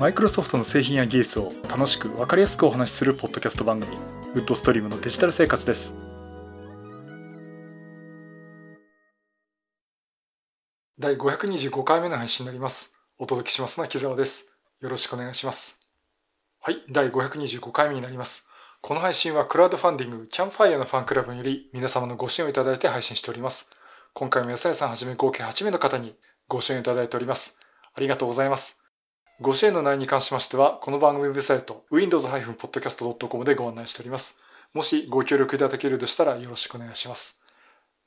マイクロソフトの製品や技術を楽しく分かりやすくお話しするポッドキャスト番組ウッドストリームのデジタル生活です。第525回目の配信になります。お届けしますのは木澤です。よろしくお願いします。はい第525回目になります。この配信はクラウドファンディングキャンファイアのファンクラブにより皆様のご支援をいただいて配信しております。今回も安根さんはじめ合計8名の方にご支援いただいております。ありがとうございます。ご支援の内容に関しましては、この番組ウェブサイト、windows-podcast.com でご案内しております。もしご協力いただけるとしたらよろしくお願いします。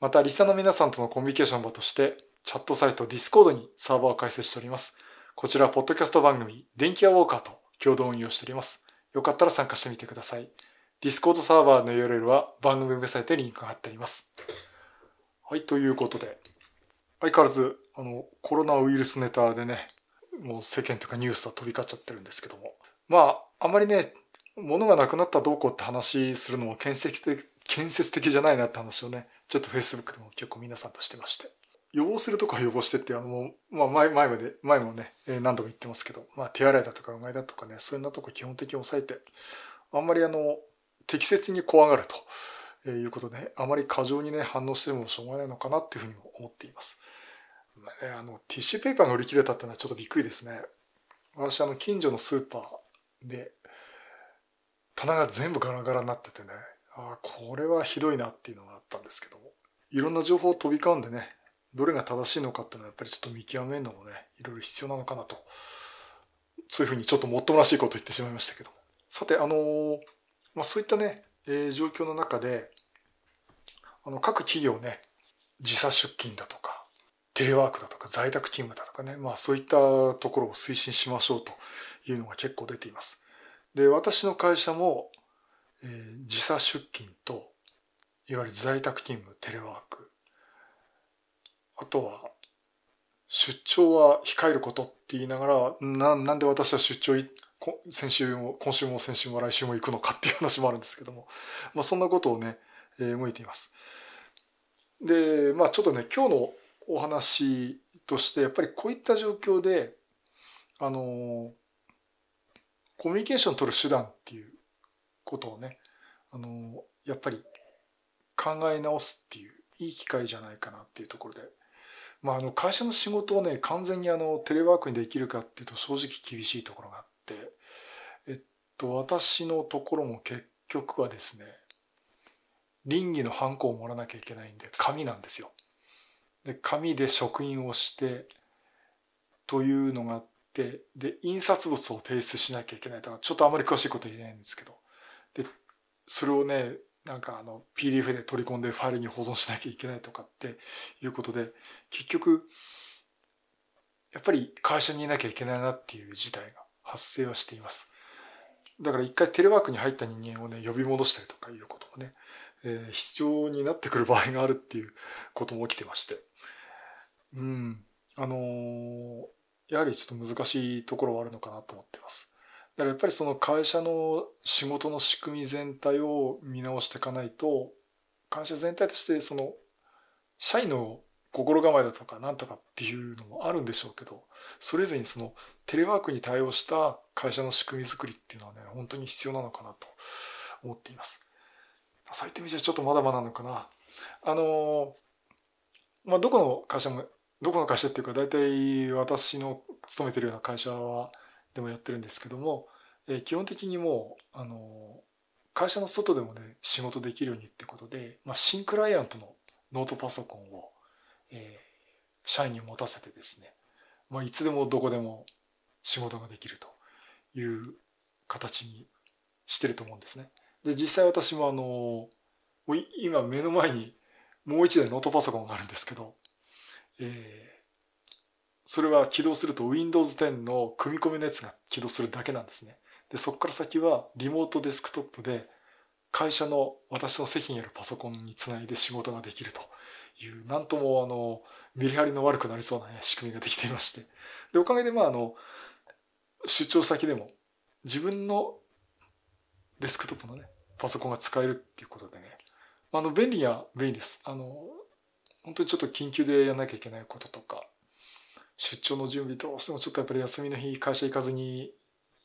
また、リサの皆さんとのコミュニケーション場として、チャットサイト Discord にサーバーを開設しております。こちら、ポッドキャスト番組、電気屋ウォーカーと共同運用しております。よかったら参加してみてください。Discord サーバーの URL は番組ウェブサイトにリンクが貼ってあります。はい、ということで、相変わらず、あの、コロナウイルスネタでね、もう世間とかニュースは飛び交っちゃってるんですけども。まあ、あんまりね、物がなくなったどうこうって話するのも建設的建設的じゃないなって話をね、ちょっと Facebook でも結構皆さんとしてまして。予防するとか予防してってあの、まあ前、前まで、前もね、何度も言ってますけど、まあ手洗いだとかうがいだとかね、そういうなとこ基本的に抑えて、あんまりあの、適切に怖がるということで、あまり過剰にね、反応してもしょうがないのかなっていうふうにも思っています。ね、あの、ティッシュペーパーが売り切れたってのはちょっとびっくりですね。私、あの、近所のスーパーで、棚が全部ガラガラになっててね、ああ、これはひどいなっていうのがあったんですけども、いろんな情報を飛び交うんでね、どれが正しいのかっていうのはやっぱりちょっと見極めるのもね、いろいろ必要なのかなと。そういうふうにちょっともっともらしいことを言ってしまいましたけども。さて、あのー、まあ、そういったね、えー、状況の中で、あの、各企業ね、時差出勤だとか、テレワークだとか在宅勤務だとかね、まあそういったところを推進しましょうというのが結構出ています。で、私の会社も、えー、時差出勤と、いわゆる在宅勤務、テレワーク、あとは、出張は控えることって言いながら、な、なんで私は出張先週も、今週も先週も来週も行くのかっていう話もあるんですけども、まあそんなことをね、えー、動いています。で、まあちょっとね、今日のお話としてやっぱりこういった状況であのコミュニケーション取る手段っていうことをねあのやっぱり考え直すっていういい機会じゃないかなっていうところで、まあ、あの会社の仕事をね完全にあのテレワークにできるかっていうと正直厳しいところがあってえっと私のところも結局はですね倫理のハンコをもらわなきゃいけないんで紙なんですよ。で紙で職員をしてというのがあってで印刷物を提出しなきゃいけないとかちょっとあまり詳しいこと言えないんですけどでそれをねなんかあの PDF で取り込んでファイルに保存しなきゃいけないとかっていうことで結局やっぱり会社にいなきゃいけないなっていう事態が発生はしています。だから一回テレワークに入った人間をね呼び戻したりとかいうこともね、えー、必要になってくる場合があるっていうことも起きてましてうん。あのー、やはりちょっと難しいところはあるのかなと思ってます。だからやっぱりその会社の仕事の仕組み全体を見直していかないと、会社全体としてその社員の心構えだとかなんとかっていうのもあるんでしょうけど、それぞれにそのテレワークに対応した会社の仕組み作りっていうのはね、本当に必要なのかなと思っています。そういった意味じゃちょっとまだまだなのかな。あの、まあ、どこの会社もどこの会社っていうか大体私の勤めてるような会社はでもやってるんですけども、えー、基本的にもうあの会社の外でもね仕事できるようにってことで、まあ、新クライアントのノートパソコンを、えー、社員に持たせてですね、まあ、いつでもどこでも仕事ができるという形にしてると思うんですね。で実際私もあの今目の前にもう一台ノートパソコンがあるんですけどえー、それは起動すると Windows 10の組み込みのやつが起動するだけなんですね。で、そこから先はリモートデスクトップで会社の私の席にあるパソコンにつないで仕事ができるという、なんともあの、メリハリの悪くなりそうな、ね、仕組みができていまして。で、おかげでまああの、出張先でも自分のデスクトップのね、パソコンが使えるっていうことでね、あの、便利は便利です。あの、本当にちょっと緊急でやんなきゃいけないこととか出張の準備どうしてもちょっとやっぱり休みの日会社行かずに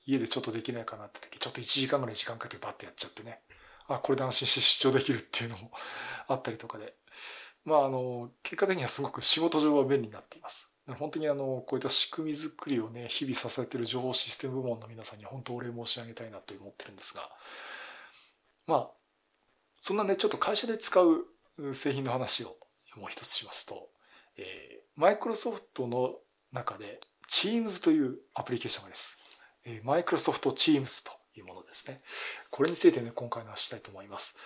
家でちょっとできないかなって時、ちょっと1時間ぐらい時間かけてバッてやっちゃってね。あ、これで安心して出張できるっていうのもあったりとかで。まあ、あの、結果的にはすごく仕事上は便利になっています。本当にあの、こういった仕組み作りをね、日々支えている情報システム部門の皆さんに本当お礼申し上げたいなと思ってるんですが、まあ、そんなね、ちょっと会社で使う製品の話をもう一つしますと、えー、マイクロソフトの中で Teams というアプリケーションがです。えー、マイクロソフト Teams というものですね。これについてね、今回話したいと思います。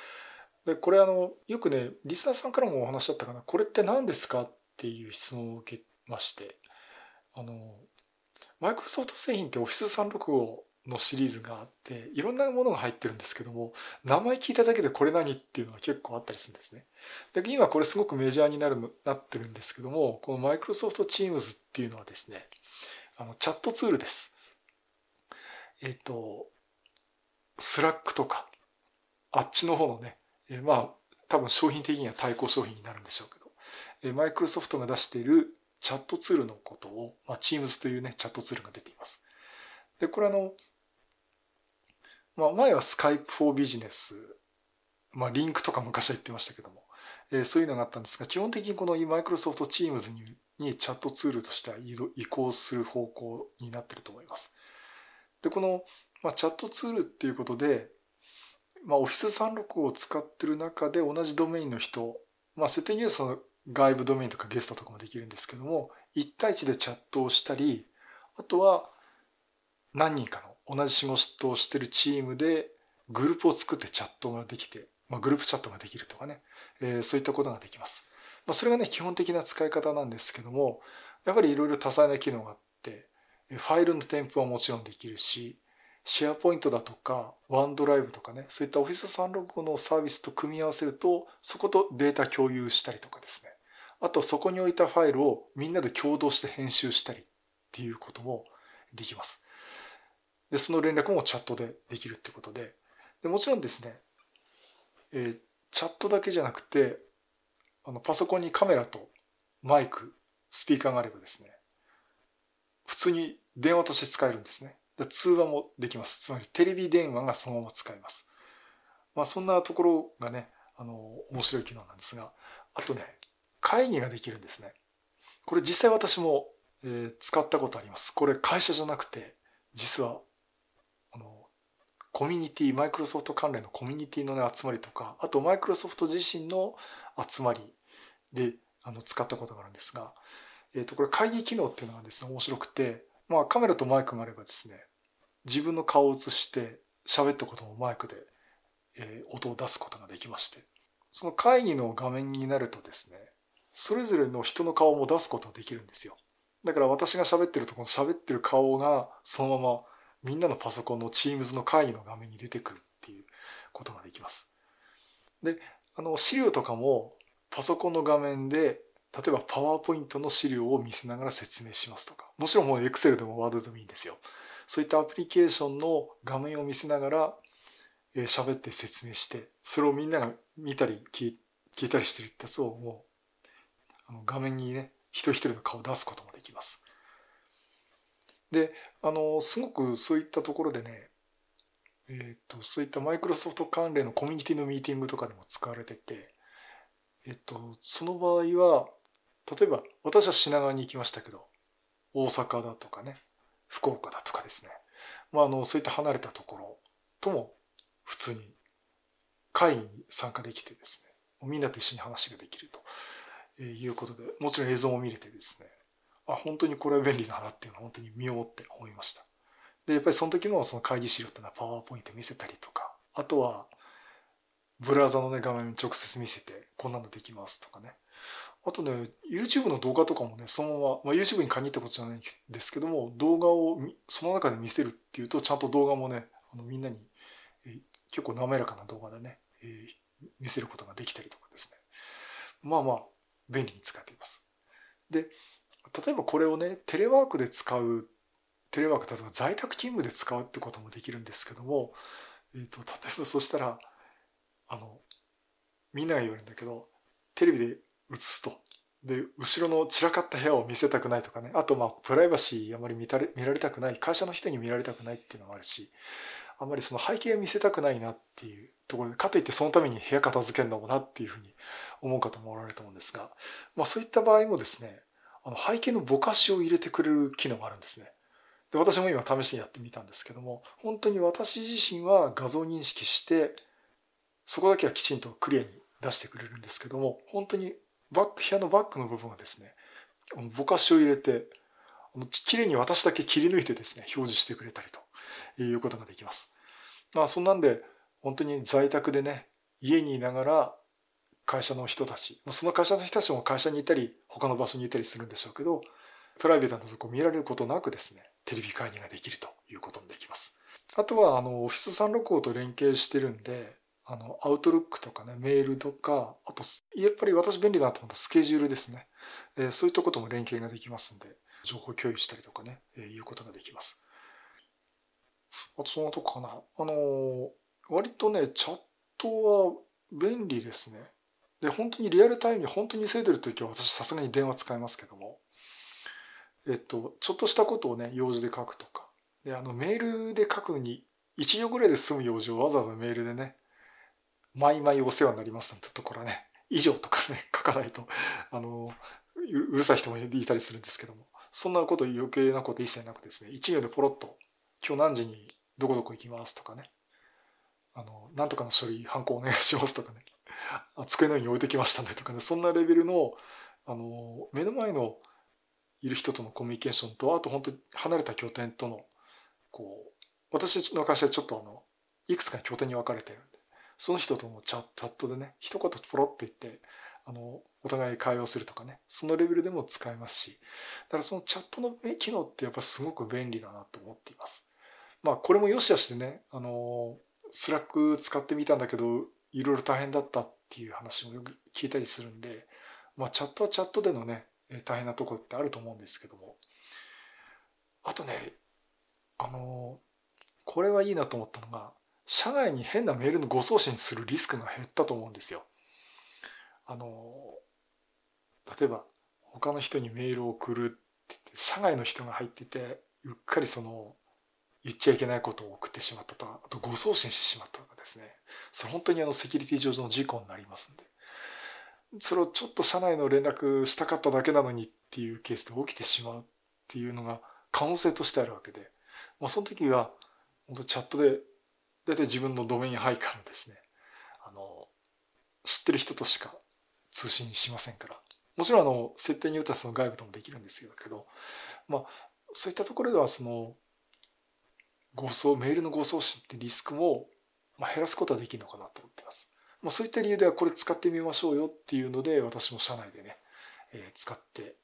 で、これあの、よくね、リスナーさんからもお話だったかな、これって何ですかっていう質問を受けまして、あの、マイクロソフト製品って Office365 のシリーズがあって、いろんなものが入ってるんですけども、名前聞いただけでこれ何っていうのが結構あったりするんですね。で、今これすごくメジャーになるなってるんですけども、このマイクロソフト Teams っていうのはですね、あの、チャットツールです。えっ、ー、と、スラックとか、あっちの方のね、えー、まあ、多分商品的には対抗商品になるんでしょうけど、え、マイクロソフトが出しているチャットツールのことを、まあ、Teams というね、チャットツールが出ています。で、これあの、まあ、前は Skype for Business、まあ、リンクとか昔は言ってましたけども、えー、そういうのがあったんですが、基本的にこの Microsoft Teams ににチャットツールとしては移行する方向になってると思います。で、この、まあ、チャットツールっていうことで、まあ、Office365 を使ってる中で同じドメインの人、まあ、設定にはその外部ドメインとかゲストとかもできるんですけども、1対1でチャットをしたり、あとは何人かの同じ仕事をしてるチームでグループを作ってチャットができて、まあ、グループチャットができるとかね、えー、そういったことができます。まあ、それがね、基本的な使い方なんですけども、やっぱりいろいろ多彩な機能があって、ファイルの添付はもちろんできるし、シェアポイントだとか、ワンドライブとかね、そういった Office365 のサービスと組み合わせると、そことデータ共有したりとかですね。あと、そこに置いたファイルをみんなで共同して編集したりっていうこともできます。で、その連絡もチャットでできるってことで、でもちろんですね、えー、チャットだけじゃなくて、あの、パソコンにカメラとマイク、スピーカーがあればですね、普通に電話として使えるんですね。で通話もできます。つまりテレビ電話がそのまま使えます。まあそんなところがね、あの、面白い機能なんですが、あとね、会議ができるんですね。これ実際私も、えー、使ったことあります。これ会社じゃなくて、実はコミュニティ、マイクロソフト関連のコミュニティの、ね、集まりとか、あとマイクロソフト自身の集まりであの使ったことがあるんですが、えっ、ー、と、これ会議機能っていうのがですね、面白くて、まあカメラとマイクがあればですね、自分の顔を映して喋ったこともマイクで、えー、音を出すことができまして、その会議の画面になるとですね、それぞれの人の顔も出すことができるんですよ。だから私が喋ってるとこの喋ってる顔がそのままみんなのパソコンの Teams の会議の画面に出てくるっていうことができます。で、あの、資料とかもパソコンの画面で、例えばパワーポイントの資料を見せながら説明しますとか、もちろんもう Excel でも Word でもいいんですよ。そういったアプリケーションの画面を見せながら喋、えー、って説明して、それをみんなが見たり聞いたりしてるってやつをもう、あの画面にね、一人一人の顔を出すこともできます。で、あの、すごくそういったところでね、え、ー、と、そういったマイクロソフト関連のコミュニティのミーティングとかでも使われてて、えっ、ー、と、その場合は、例えば私は品川に行きましたけど、大阪だとかね、福岡だとかですね、まあ、あの、そういった離れたところとも普通に会議に参加できてですね、みんなと一緒に話ができるということで、もちろん映像も見れてですね、あ、本当にこれは便利だなっていうのは本当に身をもって思いました。で、やっぱりその時もその会議資料っていうのはパワーポイント見せたりとか、あとは、ブラウザのね、画面に直接見せて、こんなのできますとかね。あとね、YouTube の動画とかもね、そのまま、まあ、YouTube に限ったことじゃないんですけども、動画をその中で見せるっていうと、ちゃんと動画もね、あのみんなに、えー、結構滑らかな動画でね、えー、見せることができたりとかですね。まあまあ、便利に使っています。で、例えばこれをね、テレワークで使う、テレワーク、例えば在宅勤務で使うってこともできるんですけども、えーと、例えばそしたら、あの、みんなが言われるんだけど、テレビで映すと、で、後ろの散らかった部屋を見せたくないとかね。あと、まあ、プライバシーあまり見たれ見られたくない。会社の人に見られたくないっていうのもあるし、あんまりその背景を見せたくないなっていうところで、かといってそのために部屋片付けるのもなっていうふうに思う方もおられると思うんですが、まあそういった場合もですね、あの背景のぼかしを入れてくれる機能があるんですね。で、私も今試しにやってみたんですけども、本当に私自身は画像認識して、そこだけはきちんとクリアに出してくれるんですけども、本当にバック、部屋のバックの部分はですね、ぼかしを入れて、綺麗に私だけ切り抜いてですね、表示してくれたりということができます。まあそんなんで、本当に在宅でね、家にいながら会社の人たち、その会社の人たちも会社にいたり、他の場所にいたりするんでしょうけど、プライベートなとこ見られることなくですね、テレビ会議ができるということにできます。あとは、あの、オフィス365と連携してるんで、あの、アウトルックとかね、メールとか、あと、やっぱり私便利だなと思ったスケジュールですね。えー、そういったことも連携ができますんで、情報共有したりとかね、えー、いうことができます。あとそのとこかな。あのー、割とね、チャットは便利ですね。で、本当にリアルタイムに本当に急いでるときは私さすがに電話使いますけども、えっと、ちょっとしたことをね、用事で書くとか。で、あの、メールで書くに1行ぐらいで済む用事をわざわざメールでね、毎々お世話になりますなんてところはね、以上とかね、書かないと、あの、うるさい人もいたりするんですけども、そんなこと余計なこと一切なくですね、一行でポロッと、今日何時にどこどこ行きますとかね、あの、なんとかの処理、ハンコお願いしますとかね、机の上に置いてきましたねとかね、そんなレベルの、あの、目の前のいる人とのコミュニケーションと、あと本当に離れた拠点との、こう、私の会社はちょっとあの、いくつか拠点に分かれてるんで、その人とのチャットでね、一言ポロって言って、あの、お互い会話をするとかね、そのレベルでも使えますし、だからそのチャットの機能ってやっぱすごく便利だなと思っています。まあこれも良し悪しでね、あの、スラック使ってみたんだけど、いろいろ大変だったっていう話もよく聞いたりするんで、まあチャットはチャットでのね、大変なところってあると思うんですけども。あとね、あの、これはいいなと思ったのが、社内に変なメールの誤送信するリスクが減ったと思うんですよ。あの、例えば他の人にメールを送るって言って、社外の人が入ってて、うっかりその、言っちゃいけないことを送ってしまったとか、あと誤送信してしまったとかですね。それ本当にあのセキュリティ上の事故になりますんで。それをちょっと社内の連絡したかっただけなのにっていうケースで起きてしまうっていうのが可能性としてあるわけで、まあ、その時は本当チャットで大体自分のドメイン配下のですね、あの、知ってる人としか通信しませんから。もちろんあの、設定によってはその外部ともできるんですけど、まあ、そういったところではその、誤送、メールの誤送信ってリスクも、まあ、減らすことはできるのかなと思ってます。まあ、そういった理由ではこれ使ってみましょうよっていうので、私も社内でね、えー、使って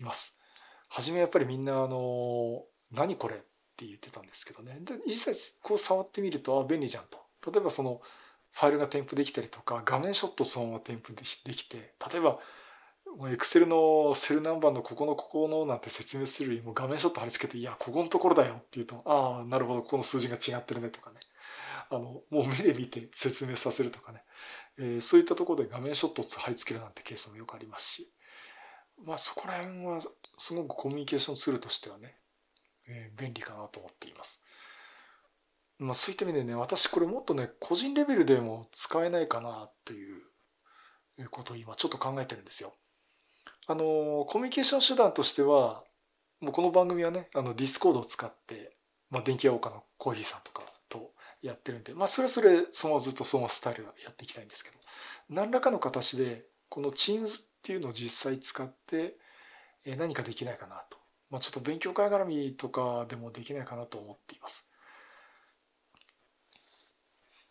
います。はじめやっぱりみんなあの、何これって言ってたんですけどね。で、実際こう触ってみると、あ、便利じゃんと。例えばその、ファイルが添付できたりとか、画面ショットそのまま添付できて、例えば、エクセルのセルナンバーのここのここのなんて説明するよりも画面ショット貼り付けて、いや、ここのところだよって言うと、ああ、なるほど、ここの数字が違ってるねとかね。あの、もう目で見て説明させるとかね。えー、そういったところで画面ショットを貼り付けるなんてケースもよくありますし。まあそこら辺はすごくコミュニケーションツールとしてはね、えー、便利かなと思っています。まあそういった意味でね、私これもっとね、個人レベルでも使えないかなということを今ちょっと考えてるんですよ。あの、コミュニケーション手段としては、もうこの番組はね、あの、ディスコードを使って、まあ、電気屋岡のコーヒーさんとかやってるんで、まあ、それはそれ、そのずっとそのスタイルはやっていきたいんですけど、何らかの形で、この Teams っていうのを実際使って、え何かできないかなと。まあ、ちょっと勉強会絡みとかでもできないかなと思っています。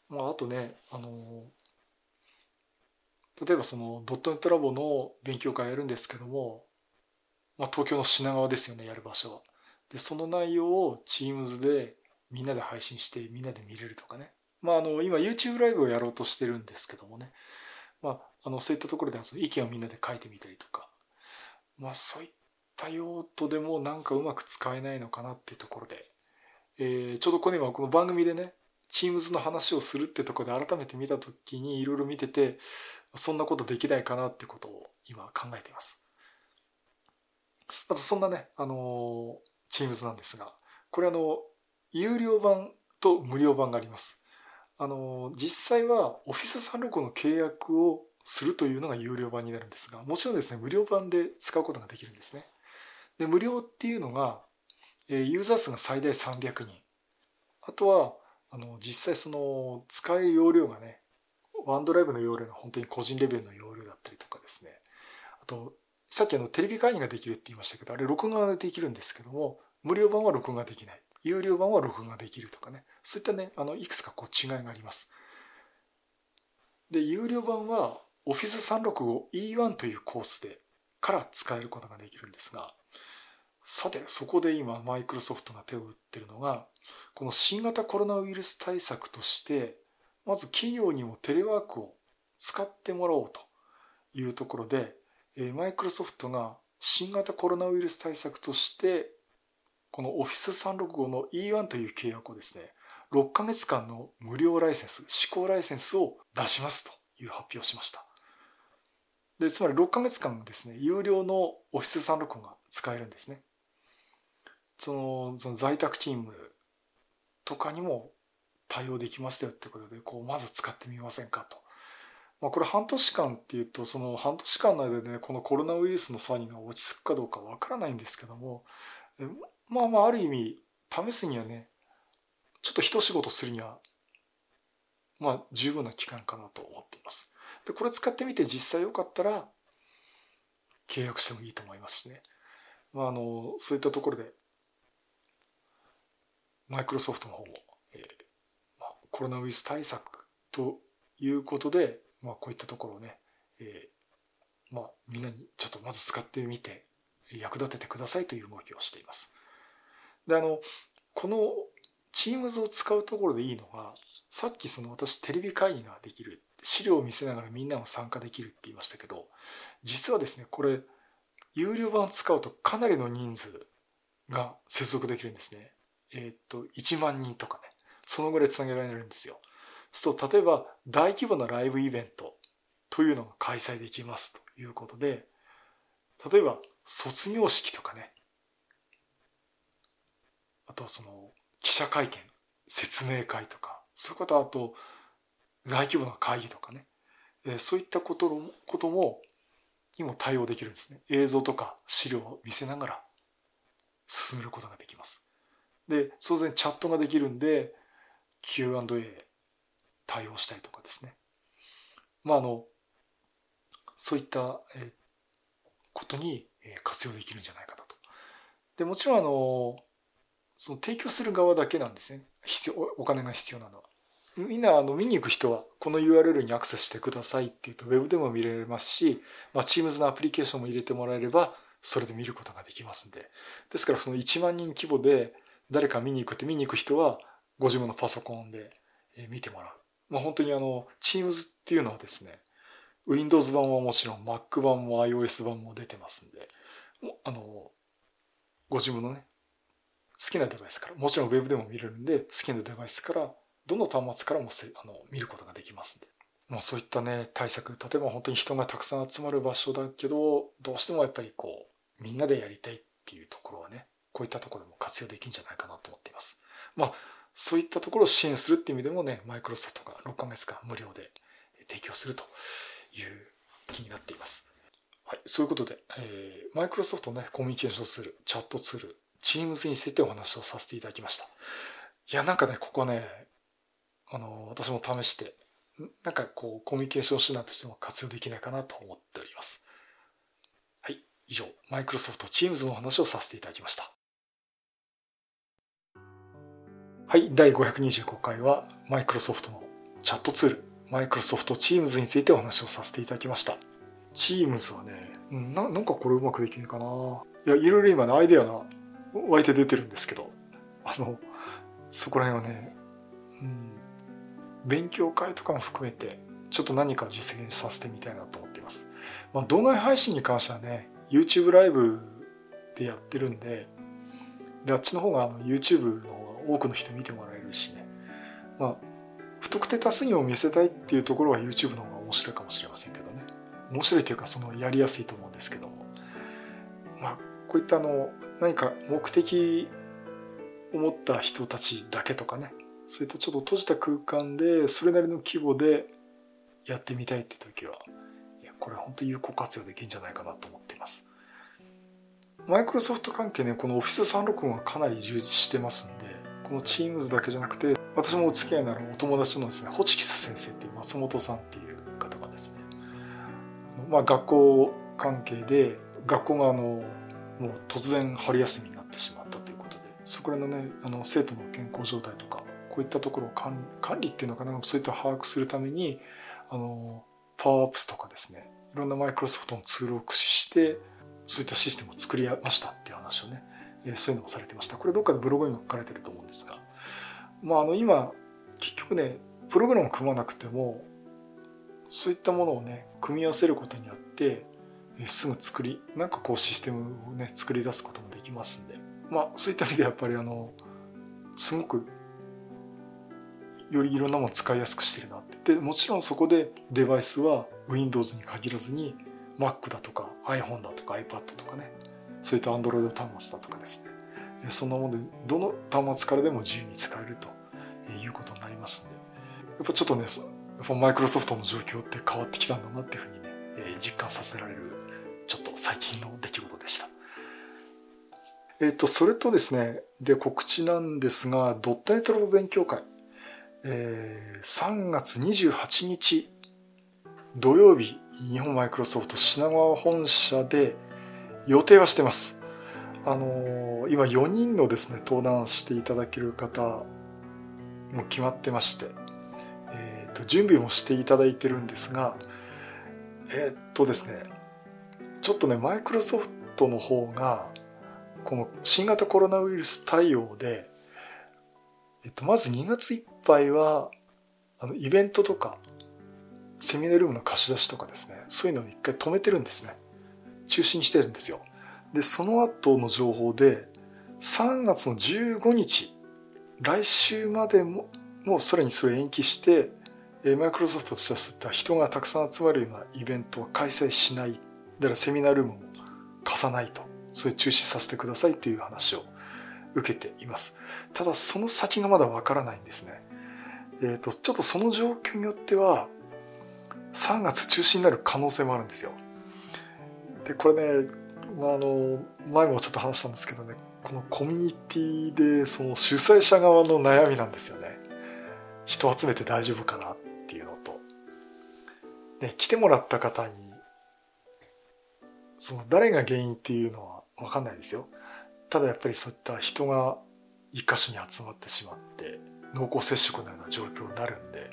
まあ、あとね、あの、例えばそのドットネットラボの勉強会やるんですけども、まあ、東京の品川ですよね、やる場所は。で、その内容を Teams でみんなで配信してみんなで見れるとかね。まあ、あの、今 YouTube ライブをやろうとしてるんですけどもね。まあ、あの、そういったところで意見をみんなで書いてみたりとか。まあ、そういった用途でもなんかうまく使えないのかなっていうところで。えー、ちょうどこの今この番組でね、Teams の話をするってとこで改めて見た時にいろいろ見てて、そんなことできないかなってことを今考えています。まずそんなね、あの、Teams なんですが、これあの、有料版と無料版があります。あの、実際は Office365 の契約をするというのが有料版になるんですが、もちろんですね、無料版で使うことができるんですね。で、無料っていうのが、ユーザー数が最大300人。あとは、あの、実際その、使える容量がね、ワンドライブの容量が本当に個人レベルの容量だったりとかですね。あと、さっきあの、テレビ会議ができるって言いましたけど、あれ録画ができるんですけども、無料版は録画できない。有料版は録画できるとかね。そういったね、あの、いくつかこう違いがあります。で、有料版は Office 365 E1 というコースでから使えることができるんですが、さて、そこで今、マイクロソフトが手を打ってるのが、この新型コロナウイルス対策として、まず企業にもテレワークを使ってもらおうというところで、マイクロソフトが新型コロナウイルス対策としてこの Office365 の E1 という契約をですね、6ヶ月間の無料ライセンス、試行ライセンスを出しますという発表をしました。で、つまり6ヶ月間ですね、有料の Office365 が使えるんですね。その、その在宅勤務とかにも対応できますよってことで、こう、まず使ってみませんかと。まあ、これ半年間っていうと、その半年間のでね、このコロナウイルスの際には落ち着くかどうかわからないんですけども、まあまあある意味試すにはねちょっと一仕事するにはまあ十分な期間かなと思っています。でこれ使ってみて実際よかったら契約してもいいと思いますしね。まああのそういったところでマイクロソフトの方も、えーまあ、コロナウイルス対策ということで、まあ、こういったところをね、えー、まあ、みんなにちょっとまず使ってみて役立ててくださいという動きをしています。で、あの、この Teams を使うところでいいのが、さっきその私テレビ会議ができる、資料を見せながらみんなも参加できるって言いましたけど、実はですね、これ、有料版を使うとかなりの人数が接続できるんですね。えっ、と、1万人とかね、そのぐらいつなげられるんですよ。そうすると、例えば大規模なライブイベントというのが開催できますということで、例えば卒業式とかね、あとはその記者会見、説明会とか、そういうこと、あと大規模な会議とかね、えそういったことこともにも対応できるんですね。映像とか資料を見せながら進めることができます。で、当然チャットができるんで Q&A 対応したりとかですね。まああの、そういったことに活用できるんじゃないかなと。で、もちろんあの、その提供する側だけなんですね。必要、お金が必要なのは。みんなあの見に行く人はこの URL にアクセスしてくださいって言うと Web でも見られますし、まあ、Teams のアプリケーションも入れてもらえればそれで見ることができますんで。ですからその1万人規模で誰か見に行くって見に行く人はご自分のパソコンで見てもらう。まあ、本当にあの Teams っていうのはですね、Windows 版はもちろん Mac 版も iOS 版も出てますんで、あの、ご自分のね、好きなデバイスから、もちろん Web でも見れるんで、好きなデバイスから、どの端末からもあの見ることができますんで。まあそういったね、対策、例えば本当に人がたくさん集まる場所だけど、どうしてもやっぱりこう、みんなでやりたいっていうところはね、こういったところでも活用できるんじゃないかなと思っています。まあ、そういったところを支援するっていう意味でもね、マイクロソフトが6ヶ月間無料で提供するという気になっています。はい、そういうことで、えー、マイクロソフトのね、コミュニケーションツール、チャットツール、Teams についてお話をさせていただきました。いや、なんかね、ここね、あの、私も試して、なんかこう、コミュニケーション手段としても活用できないかなと思っております。はい、以上、マイクロソフト Teams の話をさせていただきました。はい、第525回は、マイクロソフトのチャットツール、マイクロソフト Teams についてお話をさせていただきました。Teams はね、ななんかこれうまくできないかな。いや、いろいろ今ね、アイデアが湧いて出てるんですけど、あの、そこら辺はね、うん、勉強会とかも含めて、ちょっと何か実現させてみたいなと思っています。まあ、動画配信に関してはね、YouTube ライブでやってるんで、で、あっちの方があの YouTube の方が多くの人見てもらえるしね。まあ、不特定多数にも見せたいっていうところは YouTube の方が面白いかもしれませんけどね。面白いというかそのやりやすいと思うんですけどもまあこういったあの何か目的を持った人たちだけとかね。そういったちょっと閉じた空間でそれなりの規模でやってみたいって時はいやこれ本当に有効活用できるんじゃないかなと思っています。マイクロソフト関係ねこの Office365 がかなり充実してますんでこの Teams だけじゃなくて私もお付き合いのあるお友達のですねホチキス先生っていう松本さんっていう方がですねまあ学校関係で学校があのもう突然春休みになってしまったということでそこらのねあの生徒の健康状態とかこういったところを管理っていうのかなそういった把握するためにあのパワーアップスとかですねいろんなマイクロソフトのツールを駆使してそういったシステムを作りましたっていう話をね、えそういうのもされてました。これどっかでブログにも書かれてると思うんですがまああの今結局ねプログラムを組まなくてもそういったものをね組み合わせることによってすぐ作りなんかこうシステムをね作り出すこともできますんで。まあそういった意味でやっぱりあのすごくよりいろんなものを使いやすくしてるなって。でもちろんそこでデバイスは Windows に限らずに Mac だとか iPhone だとか iPad とかね。そういった Android 端末だとかですね。そんなものでどの端末からでも自由に使えるということになりますんで。やっぱちょっとねマイクロソフトの状況って変わってきたんだなっていうふうにね実感させられる最近の出来事でした。えっ、と、それとですね、で、告知なんですが、ドットネットラボ勉強会、えー、3月28日土曜日、日本マイクロソフト品川本社で予定はしてます。あのー、今4人のですね、登壇していただける方も決まってまして、えっ、ー、と、準備もしていただいてるんですが、えっ、とですね、ちょっとね、マイクロソフトの方が、この新型コロナウイルス対応で、えっと、まず2月いっぱいは、あの、イベントとか、セミナルームの貸し出しとかですね、そういうのを一回止めてるんですね。中止にしてるんですよ。で、その後の情報で、3月の15日、来週までも、もうそれにそれ延期して、マイクロソフトとしてはそういった人がたくさん集まるようなイベントは開催しない。だからセミナールームも貸さないと。それ中止させてくださいっていう話を受けています。ただその先がまだわからないんですね。えっ、ー、と、ちょっとその状況によっては、3月中止になる可能性もあるんですよ。で、これね、まあ、あの、前もちょっと話したんですけどね、このコミュニティでその主催者側の悩みなんですよね。人集めて大丈夫かなっていうのと。で、来てもらった方に、その誰が原因っていうのはわかんないですよ。ただやっぱりそういった人が一箇所に集まってしまって濃厚接触のような状況になるんで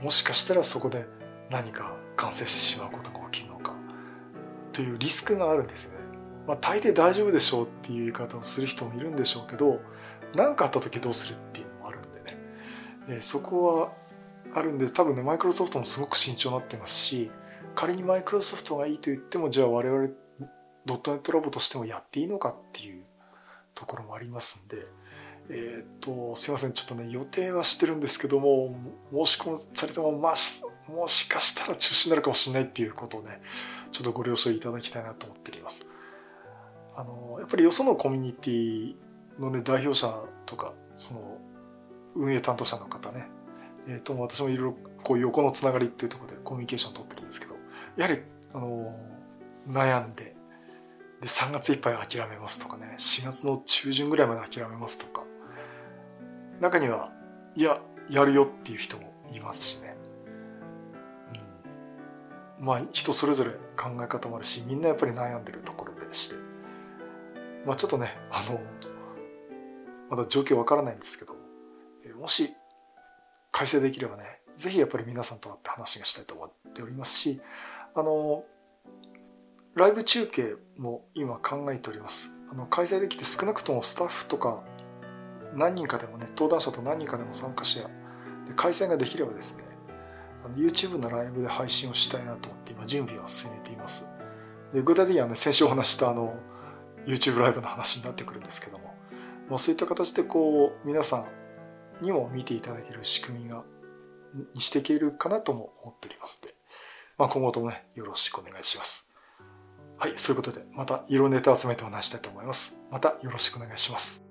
もしかしたらそこで何か感染してしまうことが起きるのかというリスクがあるんですよね。まあ大抵大丈夫でしょうっていう言い方をする人もいるんでしょうけど何かあった時どうするっていうのもあるんでね、えー、そこはあるんで多分ねマイクロソフトもすごく慎重になってますし仮にマイクロソフトがいいと言ってもじゃあ我々ドットネットラボとしてもやっていいのかっていうところもありますんで、えっ、と、すいません、ちょっとね、予定はしてるんですけども、申し込みされても、まあ、もしかしたら中止になるかもしれないっていうことをね、ちょっとご了承いただきたいなと思っております。あの、やっぱりよそのコミュニティのね、代表者とか、その、運営担当者の方ね、えっ、ー、と、私もいろいろこう横のつながりっていうところでコミュニケーション取ってるんですけど、やはり、あの、悩んで、で、3月いっぱい諦めますとかね、4月の中旬ぐらいまで諦めますとか、中には、いや、やるよっていう人もいますしね。うん、まあ、人それぞれ考え方もあるし、みんなやっぱり悩んでるところでして。まあちょっとね、あの、まだ状況わからないんですけど、もし、改正できればね、ぜひやっぱり皆さんと会って話がしたいと思っておりますし、あの、ライブ中継も今考えております。あの開催できて少なくともスタッフとか何人かでもね、登壇者と何人かでも参加しや、で開催ができればですね、の YouTube のライブで配信をしたいなと思って今準備を進めています。で具体的にはね、先週お話したあの YouTube ライブの話になってくるんですけども、まあ、そういった形でこう皆さんにも見ていただける仕組みがにしていけるかなとも思っておりますので、まあ、今後ともね、よろしくお願いします。はい、そういうことで、また色ネタ集めてお話したいと思います。またよろしくお願いします。